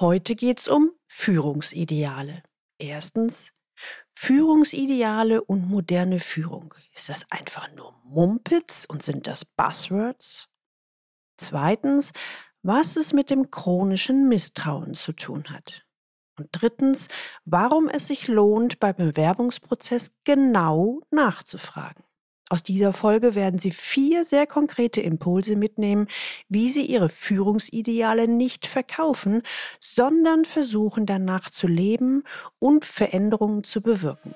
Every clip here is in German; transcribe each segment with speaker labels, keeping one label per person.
Speaker 1: Heute geht es um Führungsideale. Erstens, Führungsideale und moderne Führung. Ist das einfach nur Mumpitz und sind das Buzzwords? Zweitens, was es mit dem chronischen Misstrauen zu tun hat. Und drittens, warum es sich lohnt, beim Bewerbungsprozess genau nachzufragen. Aus dieser Folge werden Sie vier sehr konkrete Impulse mitnehmen, wie Sie Ihre Führungsideale nicht verkaufen, sondern versuchen danach zu leben und Veränderungen zu bewirken.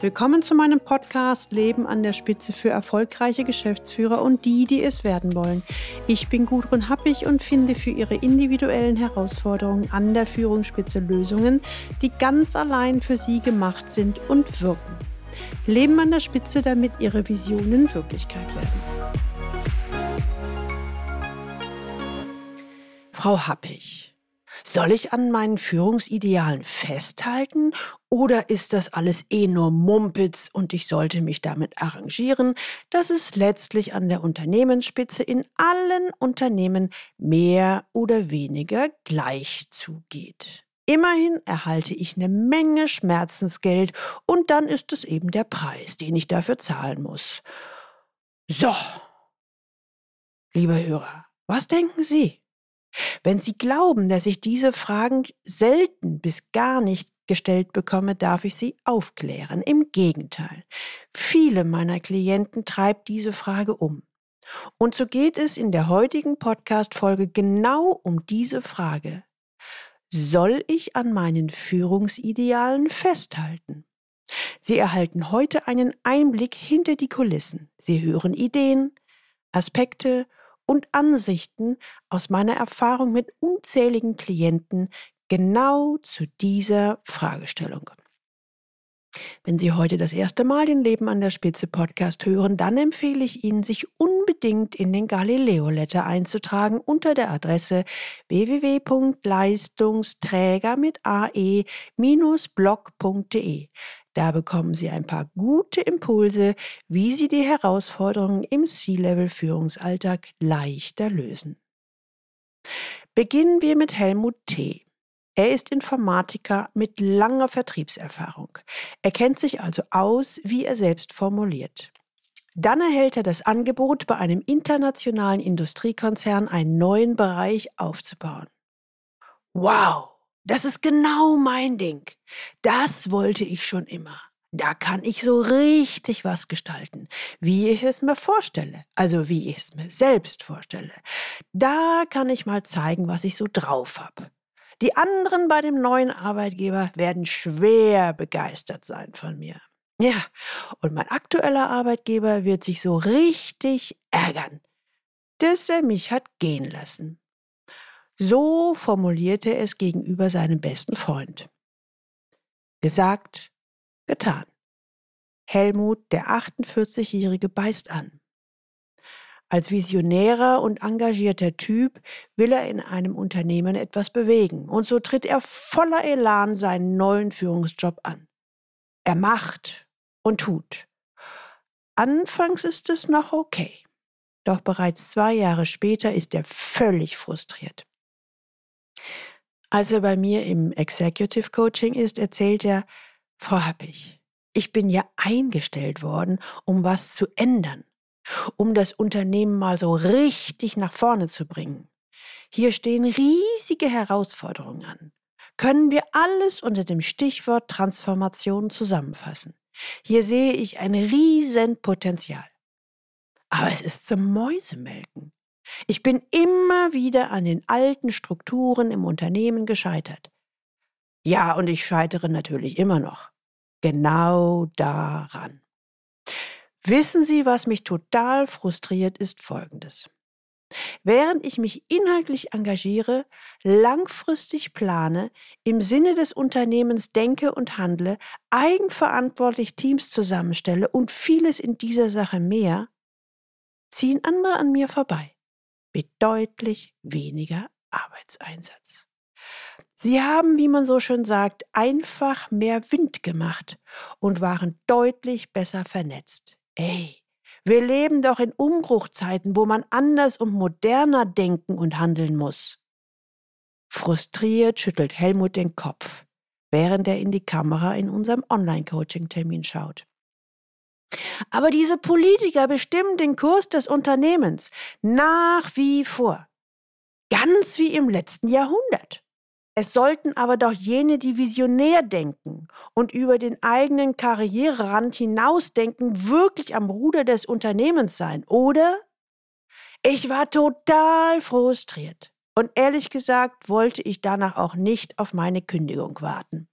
Speaker 1: Willkommen zu meinem Podcast Leben an der Spitze für erfolgreiche Geschäftsführer und die, die es werden wollen. Ich bin Gudrun Happig und finde für Ihre individuellen Herausforderungen an der Führungsspitze Lösungen, die ganz allein für Sie gemacht sind und wirken. Leben an der Spitze, damit ihre Visionen Wirklichkeit werden. Frau Happig, soll ich an meinen Führungsidealen festhalten oder ist das alles eh nur Mumpitz und ich sollte mich damit arrangieren, dass es letztlich an der Unternehmensspitze in allen Unternehmen mehr oder weniger gleich zugeht? Immerhin erhalte ich eine Menge Schmerzensgeld und dann ist es eben der Preis, den ich dafür zahlen muss. So, liebe Hörer, was denken Sie? Wenn Sie glauben, dass ich diese Fragen selten bis gar nicht gestellt bekomme, darf ich Sie aufklären. Im Gegenteil, viele meiner Klienten treibt diese Frage um. Und so geht es in der heutigen Podcast-Folge genau um diese Frage soll ich an meinen Führungsidealen festhalten? Sie erhalten heute einen Einblick hinter die Kulissen. Sie hören Ideen, Aspekte und Ansichten aus meiner Erfahrung mit unzähligen Klienten genau zu dieser Fragestellung. Wenn Sie heute das erste Mal den Leben an der Spitze Podcast hören, dann empfehle ich Ihnen, sich unbedingt in den Galileo Letter einzutragen unter der Adresse www.leistungsträger mit ae-blog.de. Da bekommen Sie ein paar gute Impulse, wie Sie die Herausforderungen im C-Level-Führungsalltag leichter lösen. Beginnen wir mit Helmut T. Er ist Informatiker mit langer Vertriebserfahrung. Er kennt sich also aus, wie er selbst formuliert. Dann erhält er das Angebot, bei einem internationalen Industriekonzern einen neuen Bereich aufzubauen. Wow, das ist genau mein Ding. Das wollte ich schon immer. Da kann ich so richtig was gestalten, wie ich es mir vorstelle, also wie ich es mir selbst vorstelle. Da kann ich mal zeigen, was ich so drauf habe. Die anderen bei dem neuen Arbeitgeber werden schwer begeistert sein von mir. Ja, und mein aktueller Arbeitgeber wird sich so richtig ärgern, dass er mich hat gehen lassen. So formulierte er es gegenüber seinem besten Freund. Gesagt, getan. Helmut, der 48-Jährige, beißt an. Als visionärer und engagierter Typ will er in einem Unternehmen etwas bewegen und so tritt er voller Elan seinen neuen Führungsjob an. Er macht und tut. Anfangs ist es noch okay, doch bereits zwei Jahre später ist er völlig frustriert. Als er bei mir im Executive Coaching ist, erzählt er, Frau Happig, ich bin ja eingestellt worden, um was zu ändern um das Unternehmen mal so richtig nach vorne zu bringen. Hier stehen riesige Herausforderungen an. Können wir alles unter dem Stichwort Transformation zusammenfassen? Hier sehe ich ein riesen Potenzial. Aber es ist zum Mäusemelken. Ich bin immer wieder an den alten Strukturen im Unternehmen gescheitert. Ja, und ich scheitere natürlich immer noch. Genau daran. Wissen Sie, was mich total frustriert, ist Folgendes. Während ich mich inhaltlich engagiere, langfristig plane, im Sinne des Unternehmens denke und handle, eigenverantwortlich Teams zusammenstelle und vieles in dieser Sache mehr, ziehen andere an mir vorbei mit deutlich weniger Arbeitseinsatz. Sie haben, wie man so schön sagt, einfach mehr Wind gemacht und waren deutlich besser vernetzt. Ey, Wir leben doch in Umbruchzeiten, wo man anders und moderner denken und handeln muss. Frustriert schüttelt Helmut den Kopf, während er in die Kamera in unserem Online-Coaching-Termin schaut. Aber diese Politiker bestimmen den Kurs des Unternehmens nach wie vor. Ganz wie im letzten Jahrhundert. Es sollten aber doch jene, die visionär denken und über den eigenen Karriererand hinausdenken, wirklich am Ruder des Unternehmens sein, oder? Ich war total frustriert. Und ehrlich gesagt wollte ich danach auch nicht auf meine Kündigung warten.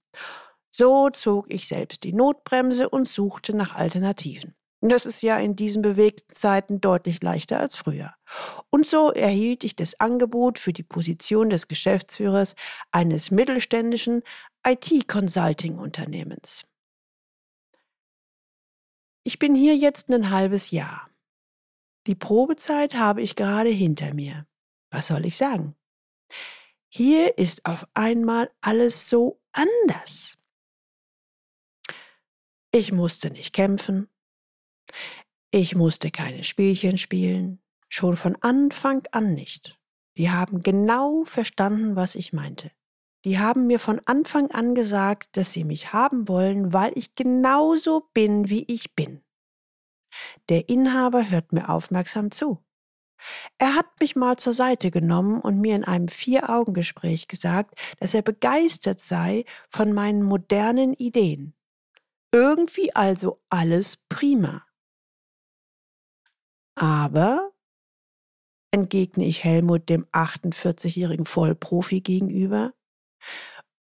Speaker 1: So zog ich selbst die Notbremse und suchte nach Alternativen. Das ist ja in diesen bewegten Zeiten deutlich leichter als früher. Und so erhielt ich das Angebot für die Position des Geschäftsführers eines mittelständischen IT-Consulting-Unternehmens. Ich bin hier jetzt ein halbes Jahr. Die Probezeit habe ich gerade hinter mir. Was soll ich sagen? Hier ist auf einmal alles so anders. Ich musste nicht kämpfen, ich musste keine Spielchen spielen, schon von Anfang an nicht. Die haben genau verstanden, was ich meinte. Die haben mir von Anfang an gesagt, dass sie mich haben wollen, weil ich genauso bin, wie ich bin. Der Inhaber hört mir aufmerksam zu. Er hat mich mal zur Seite genommen und mir in einem Vier-Augen-Gespräch gesagt, dass er begeistert sei von meinen modernen Ideen. Irgendwie also alles prima. Aber, entgegne ich Helmut dem 48-jährigen Vollprofi gegenüber,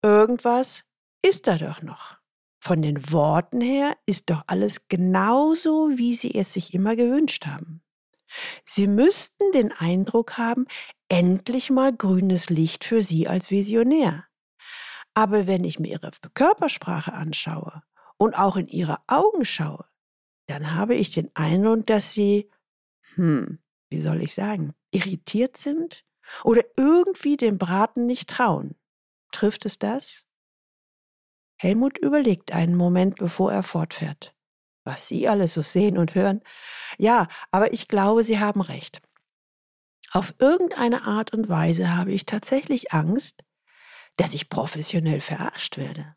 Speaker 1: irgendwas ist da doch noch. Von den Worten her ist doch alles genauso, wie Sie es sich immer gewünscht haben. Sie müssten den Eindruck haben, endlich mal grünes Licht für Sie als Visionär. Aber wenn ich mir Ihre Körpersprache anschaue und auch in Ihre Augen schaue, dann habe ich den Eindruck, dass Sie hm, wie soll ich sagen, irritiert sind oder irgendwie dem Braten nicht trauen. Trifft es das? Helmut überlegt einen Moment, bevor er fortfährt. Was Sie alles so sehen und hören. Ja, aber ich glaube, Sie haben recht. Auf irgendeine Art und Weise habe ich tatsächlich Angst, dass ich professionell verarscht werde.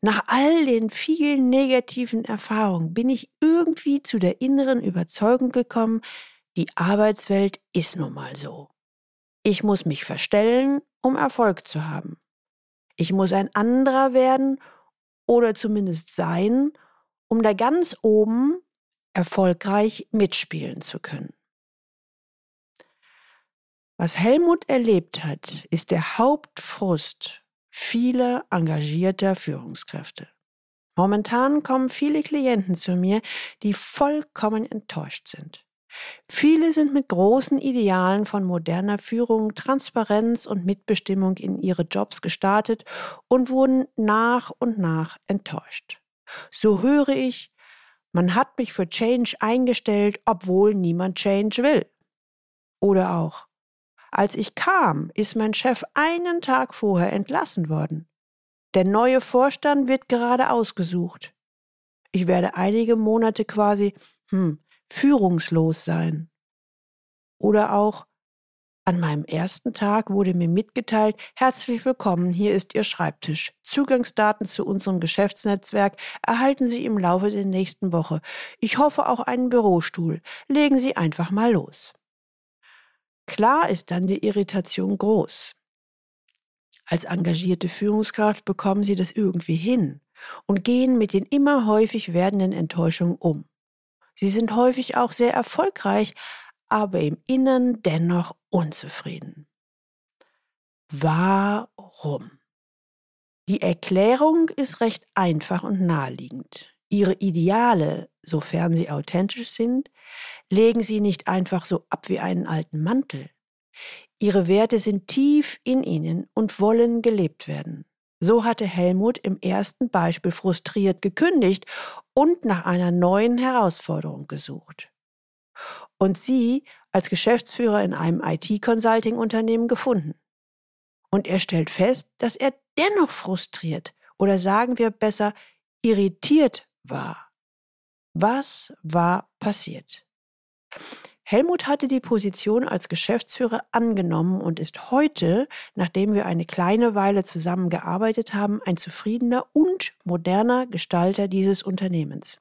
Speaker 1: Nach all den vielen negativen Erfahrungen bin ich irgendwie zu der inneren Überzeugung gekommen, die Arbeitswelt ist nun mal so. Ich muss mich verstellen, um Erfolg zu haben. Ich muss ein anderer werden oder zumindest sein, um da ganz oben erfolgreich mitspielen zu können. Was Helmut erlebt hat, ist der Hauptfrust viele engagierter Führungskräfte. Momentan kommen viele Klienten zu mir, die vollkommen enttäuscht sind. Viele sind mit großen Idealen von moderner Führung, Transparenz und Mitbestimmung in ihre Jobs gestartet und wurden nach und nach enttäuscht. So höre ich, man hat mich für Change eingestellt, obwohl niemand Change will. Oder auch, als ich kam, ist mein Chef einen Tag vorher entlassen worden. Der neue Vorstand wird gerade ausgesucht. Ich werde einige Monate quasi, hm, führungslos sein. Oder auch, an meinem ersten Tag wurde mir mitgeteilt, herzlich willkommen, hier ist Ihr Schreibtisch. Zugangsdaten zu unserem Geschäftsnetzwerk erhalten Sie im Laufe der nächsten Woche. Ich hoffe auch einen Bürostuhl. Legen Sie einfach mal los. Klar ist dann die Irritation groß. Als engagierte Führungskraft bekommen sie das irgendwie hin und gehen mit den immer häufig werdenden Enttäuschungen um. Sie sind häufig auch sehr erfolgreich, aber im Innern dennoch unzufrieden. Warum? Die Erklärung ist recht einfach und naheliegend. Ihre Ideale, sofern sie authentisch sind, legen sie nicht einfach so ab wie einen alten Mantel. Ihre Werte sind tief in ihnen und wollen gelebt werden. So hatte Helmut im ersten Beispiel frustriert gekündigt und nach einer neuen Herausforderung gesucht. Und sie als Geschäftsführer in einem IT-Consulting-Unternehmen gefunden. Und er stellt fest, dass er dennoch frustriert oder sagen wir besser irritiert war. Was war passiert? Helmut hatte die Position als Geschäftsführer angenommen und ist heute, nachdem wir eine kleine Weile zusammengearbeitet haben, ein zufriedener und moderner Gestalter dieses Unternehmens.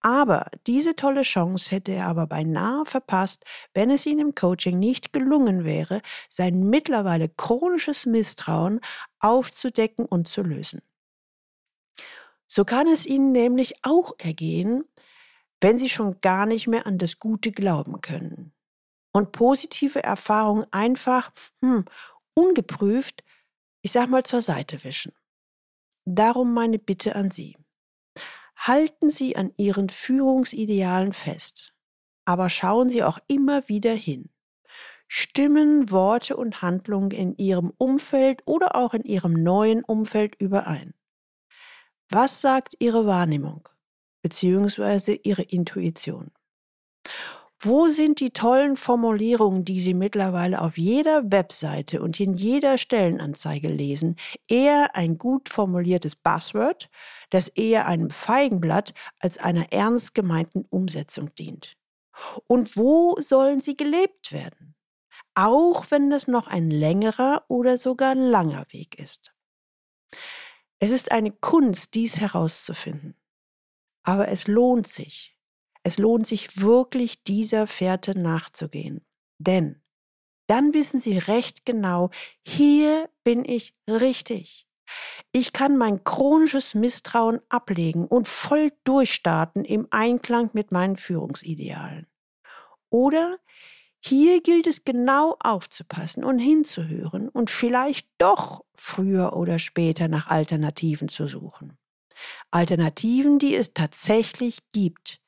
Speaker 1: Aber diese tolle Chance hätte er aber beinahe verpasst, wenn es ihm im Coaching nicht gelungen wäre, sein mittlerweile chronisches Misstrauen aufzudecken und zu lösen. So kann es Ihnen nämlich auch ergehen, wenn sie schon gar nicht mehr an das Gute glauben können. Und positive Erfahrungen einfach, hm, ungeprüft, ich sag mal, zur Seite wischen. Darum meine Bitte an Sie. Halten Sie an Ihren Führungsidealen fest, aber schauen Sie auch immer wieder hin. Stimmen Worte und Handlungen in Ihrem Umfeld oder auch in Ihrem neuen Umfeld überein? Was sagt Ihre Wahrnehmung? beziehungsweise ihre Intuition. Wo sind die tollen Formulierungen, die Sie mittlerweile auf jeder Webseite und in jeder Stellenanzeige lesen, eher ein gut formuliertes Buzzword, das eher einem Feigenblatt als einer ernst gemeinten Umsetzung dient? Und wo sollen sie gelebt werden? Auch wenn das noch ein längerer oder sogar langer Weg ist. Es ist eine Kunst, dies herauszufinden. Aber es lohnt sich. Es lohnt sich wirklich, dieser Fährte nachzugehen. Denn dann wissen Sie recht genau, hier bin ich richtig. Ich kann mein chronisches Misstrauen ablegen und voll durchstarten im Einklang mit meinen Führungsidealen. Oder hier gilt es genau aufzupassen und hinzuhören und vielleicht doch früher oder später nach Alternativen zu suchen. Alternativen, die es tatsächlich gibt.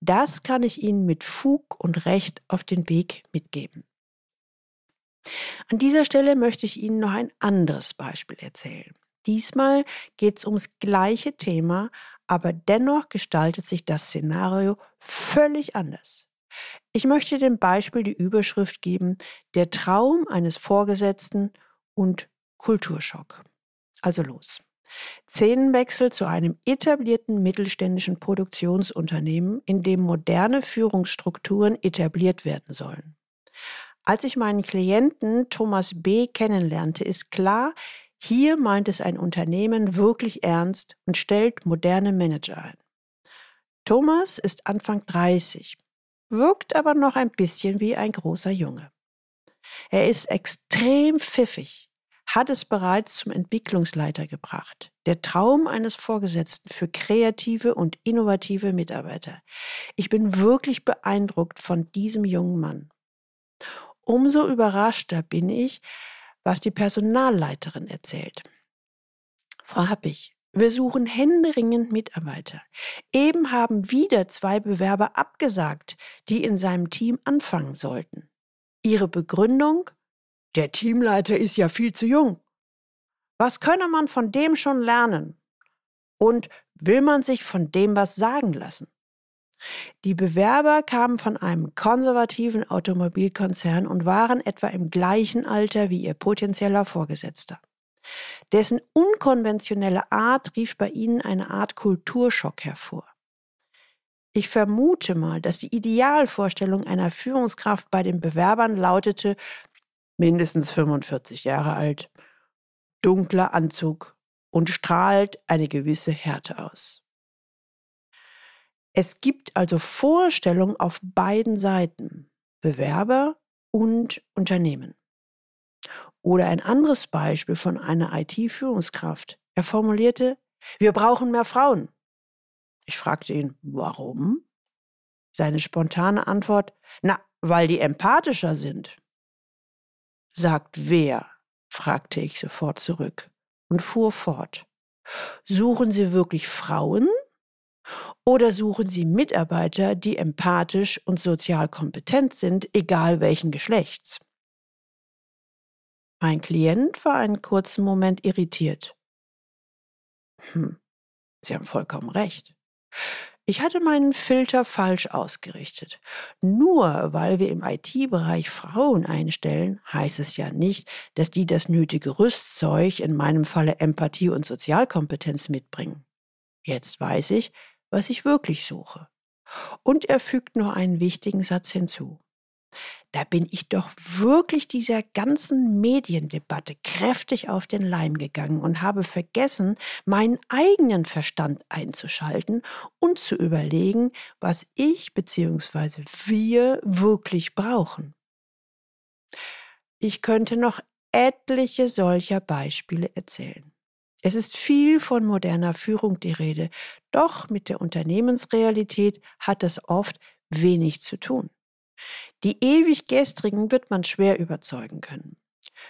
Speaker 1: Das kann ich Ihnen mit Fug und Recht auf den Weg mitgeben. An dieser Stelle möchte ich Ihnen noch ein anderes Beispiel erzählen. Diesmal geht es ums gleiche Thema, aber dennoch gestaltet sich das Szenario völlig anders. Ich möchte dem Beispiel die Überschrift geben, der Traum eines Vorgesetzten und Kulturschock. Also los. Szenenwechsel zu einem etablierten mittelständischen Produktionsunternehmen, in dem moderne Führungsstrukturen etabliert werden sollen. Als ich meinen Klienten Thomas B. kennenlernte, ist klar, hier meint es ein Unternehmen wirklich ernst und stellt moderne Manager ein. Thomas ist Anfang 30, wirkt aber noch ein bisschen wie ein großer Junge. Er ist extrem pfiffig, hat es bereits zum Entwicklungsleiter gebracht. Der Traum eines Vorgesetzten für kreative und innovative Mitarbeiter. Ich bin wirklich beeindruckt von diesem jungen Mann. Umso überraschter bin ich, was die Personalleiterin erzählt. Frau Happig, wir suchen händeringend Mitarbeiter. Eben haben wieder zwei Bewerber abgesagt, die in seinem Team anfangen sollten. Ihre Begründung? Der Teamleiter ist ja viel zu jung. Was könne man von dem schon lernen? Und will man sich von dem was sagen lassen? Die Bewerber kamen von einem konservativen Automobilkonzern und waren etwa im gleichen Alter wie ihr potenzieller Vorgesetzter. Dessen unkonventionelle Art rief bei ihnen eine Art Kulturschock hervor. Ich vermute mal, dass die Idealvorstellung einer Führungskraft bei den Bewerbern lautete, mindestens 45 Jahre alt, dunkler Anzug und strahlt eine gewisse Härte aus. Es gibt also Vorstellungen auf beiden Seiten, Bewerber und Unternehmen. Oder ein anderes Beispiel von einer IT-Führungskraft. Er formulierte, wir brauchen mehr Frauen. Ich fragte ihn, warum? Seine spontane Antwort, na, weil die empathischer sind. Sagt wer? fragte ich sofort zurück und fuhr fort. Suchen Sie wirklich Frauen oder suchen Sie Mitarbeiter, die empathisch und sozial kompetent sind, egal welchen Geschlechts? Mein Klient war einen kurzen Moment irritiert. Hm, Sie haben vollkommen recht. Ich hatte meinen Filter falsch ausgerichtet. Nur weil wir im IT-Bereich Frauen einstellen, heißt es ja nicht, dass die das nötige Rüstzeug, in meinem Falle Empathie und Sozialkompetenz mitbringen. Jetzt weiß ich, was ich wirklich suche. Und er fügt noch einen wichtigen Satz hinzu. Da bin ich doch wirklich dieser ganzen Mediendebatte kräftig auf den Leim gegangen und habe vergessen, meinen eigenen Verstand einzuschalten und zu überlegen, was ich bzw. wir wirklich brauchen. Ich könnte noch etliche solcher Beispiele erzählen. Es ist viel von moderner Führung die Rede, doch mit der Unternehmensrealität hat es oft wenig zu tun. Die ewig Gestrigen wird man schwer überzeugen können.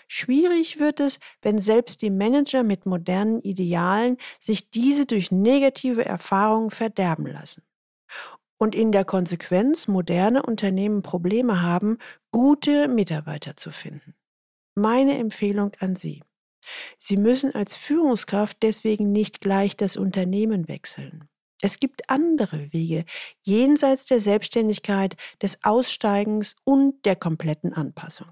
Speaker 1: Schwierig wird es, wenn selbst die Manager mit modernen Idealen sich diese durch negative Erfahrungen verderben lassen. Und in der Konsequenz moderne Unternehmen Probleme haben, gute Mitarbeiter zu finden. Meine Empfehlung an Sie. Sie müssen als Führungskraft deswegen nicht gleich das Unternehmen wechseln. Es gibt andere Wege jenseits der Selbstständigkeit, des Aussteigens und der kompletten Anpassung.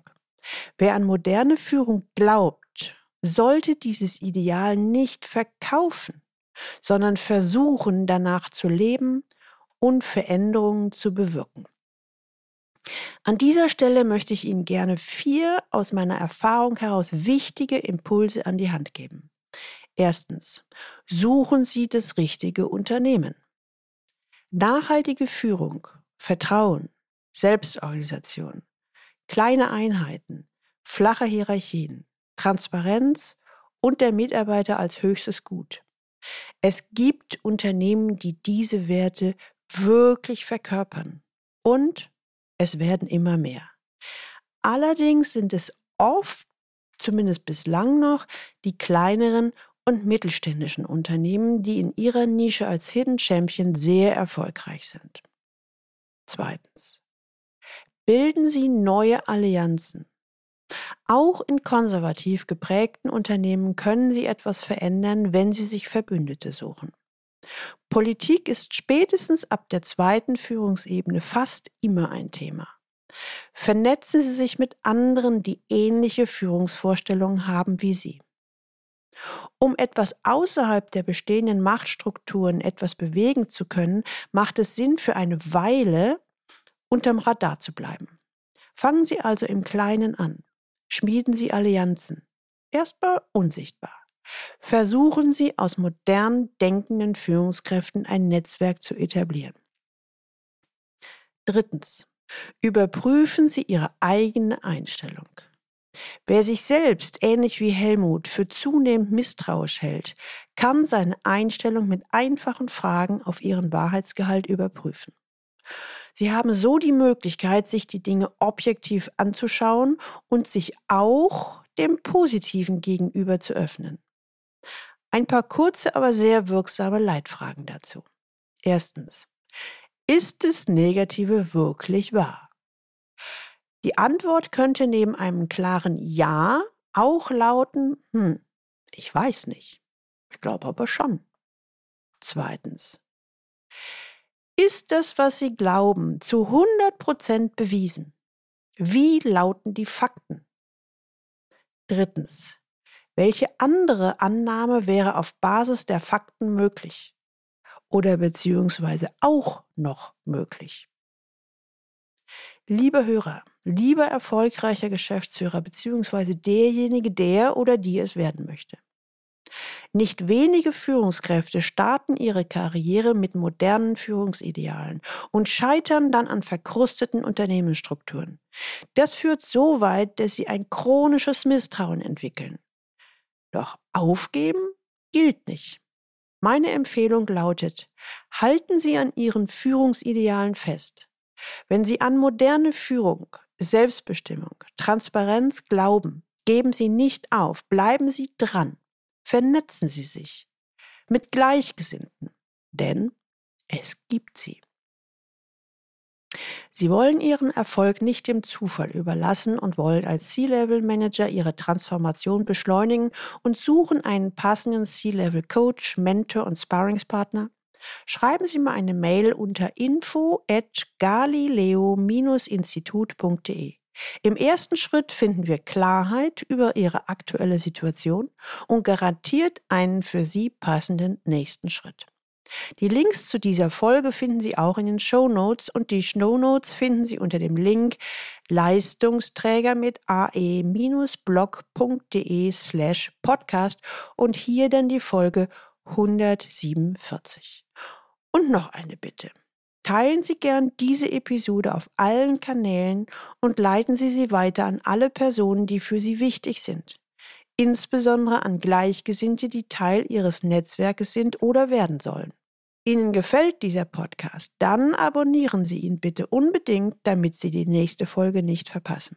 Speaker 1: Wer an moderne Führung glaubt, sollte dieses Ideal nicht verkaufen, sondern versuchen, danach zu leben und Veränderungen zu bewirken. An dieser Stelle möchte ich Ihnen gerne vier aus meiner Erfahrung heraus wichtige Impulse an die Hand geben. Erstens, suchen Sie das richtige Unternehmen. Nachhaltige Führung, Vertrauen, Selbstorganisation, kleine Einheiten, flache Hierarchien, Transparenz und der Mitarbeiter als höchstes Gut. Es gibt Unternehmen, die diese Werte wirklich verkörpern und es werden immer mehr. Allerdings sind es oft, zumindest bislang noch, die kleineren und mittelständischen Unternehmen, die in ihrer Nische als Hidden Champion sehr erfolgreich sind. Zweitens. Bilden Sie neue Allianzen. Auch in konservativ geprägten Unternehmen können Sie etwas verändern, wenn Sie sich Verbündete suchen. Politik ist spätestens ab der zweiten Führungsebene fast immer ein Thema. Vernetzen Sie sich mit anderen, die ähnliche Führungsvorstellungen haben wie Sie. Um etwas außerhalb der bestehenden Machtstrukturen etwas bewegen zu können, macht es Sinn, für eine Weile unterm Radar zu bleiben. Fangen Sie also im Kleinen an. Schmieden Sie Allianzen. Erstmal unsichtbar. Versuchen Sie aus modern denkenden Führungskräften ein Netzwerk zu etablieren. Drittens. Überprüfen Sie Ihre eigene Einstellung. Wer sich selbst, ähnlich wie Helmut, für zunehmend misstrauisch hält, kann seine Einstellung mit einfachen Fragen auf ihren Wahrheitsgehalt überprüfen. Sie haben so die Möglichkeit, sich die Dinge objektiv anzuschauen und sich auch dem Positiven gegenüber zu öffnen. Ein paar kurze, aber sehr wirksame Leitfragen dazu. Erstens. Ist das Negative wirklich wahr? Die Antwort könnte neben einem klaren Ja auch lauten, hm, ich weiß nicht. Ich glaube aber schon. Zweitens. Ist das, was Sie glauben, zu 100% bewiesen? Wie lauten die Fakten? Drittens. Welche andere Annahme wäre auf Basis der Fakten möglich? Oder beziehungsweise auch noch möglich? Lieber Hörer, lieber erfolgreicher Geschäftsführer bzw. derjenige, der oder die es werden möchte. Nicht wenige Führungskräfte starten ihre Karriere mit modernen Führungsidealen und scheitern dann an verkrusteten Unternehmensstrukturen. Das führt so weit, dass sie ein chronisches Misstrauen entwickeln. Doch aufgeben gilt nicht. Meine Empfehlung lautet, halten Sie an Ihren Führungsidealen fest. Wenn Sie an moderne Führung, Selbstbestimmung, Transparenz glauben, geben Sie nicht auf, bleiben Sie dran, vernetzen Sie sich mit Gleichgesinnten, denn es gibt sie. Sie wollen Ihren Erfolg nicht dem Zufall überlassen und wollen als C-Level-Manager Ihre Transformation beschleunigen und suchen einen passenden C-Level-Coach, Mentor und Sparringspartner, Schreiben Sie mir eine Mail unter info at galileo-institut.de. Im ersten Schritt finden wir Klarheit über Ihre aktuelle Situation und garantiert einen für Sie passenden nächsten Schritt. Die Links zu dieser Folge finden Sie auch in den Show Notes und die Show Notes finden Sie unter dem Link Leistungsträger mit ae-blog.de slash podcast und hier dann die Folge 147. Und noch eine Bitte. Teilen Sie gern diese Episode auf allen Kanälen und leiten Sie sie weiter an alle Personen, die für Sie wichtig sind. Insbesondere an Gleichgesinnte, die Teil Ihres Netzwerkes sind oder werden sollen. Ihnen gefällt dieser Podcast, dann abonnieren Sie ihn bitte unbedingt, damit Sie die nächste Folge nicht verpassen.